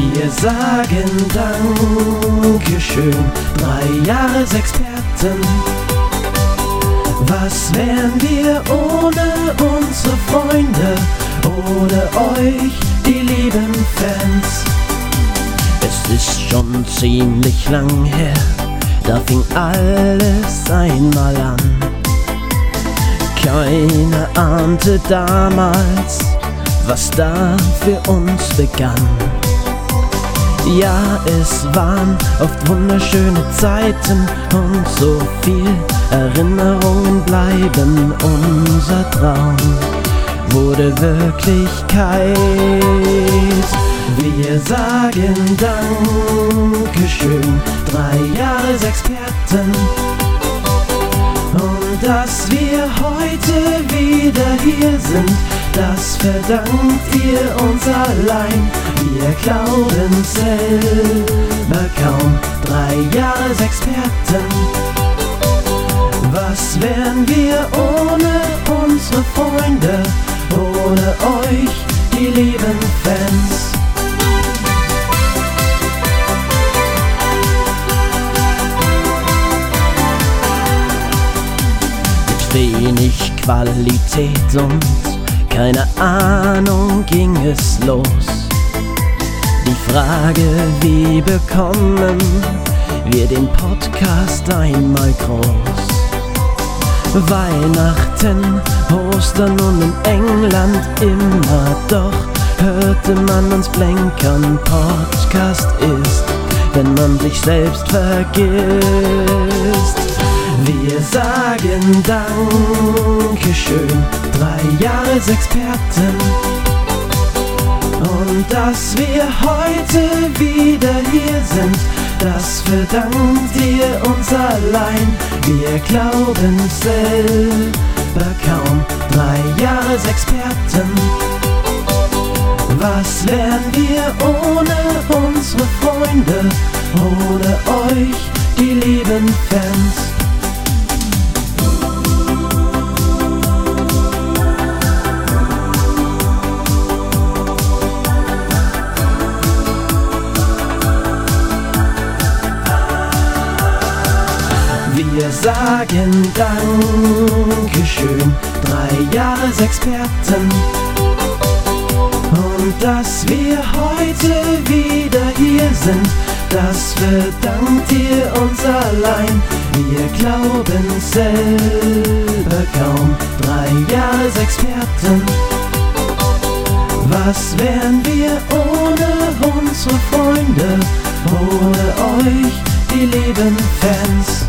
Wir sagen Dankeschön, drei Jahresexperten. Was wären wir ohne unsere Freunde, ohne euch, die lieben Fans? Es ist schon ziemlich lang her, da fing alles einmal an. Keiner ahnte damals, was da für uns begann. Ja, es waren oft wunderschöne Zeiten und so viel Erinnerungen bleiben. Unser Traum wurde Wirklichkeit. Wir sagen Dankeschön, drei Jahresexperten. Und dass wir heute wieder hier sind, das verdankt ihr uns allein. Wir glauben selber kaum, drei Jahresexperten. Was wären wir ohne unsere Freunde, ohne euch, die lieben Fans? Mit wenig Qualität und keine Ahnung ging es los. Die Frage, wie bekommen wir den Podcast einmal groß? Weihnachten, Ostern und in England immer doch hörte man uns blänkern. Podcast ist, wenn man sich selbst vergisst. Wir sagen Dankeschön, drei Jahresexperten. Und dass wir heute wieder hier sind, das verdankt ihr uns allein. Wir glauben selber kaum, drei Jahresexperten. Was wären wir ohne unsere Freunde, ohne euch, die lieben Fans? Wir sagen Dankeschön, drei Jahresexperten. Und dass wir heute wieder hier sind, das verdankt ihr uns allein. Wir glauben selber kaum, drei Jahresexperten. Was wären wir ohne unsere Freunde, ohne euch, die lieben Fans?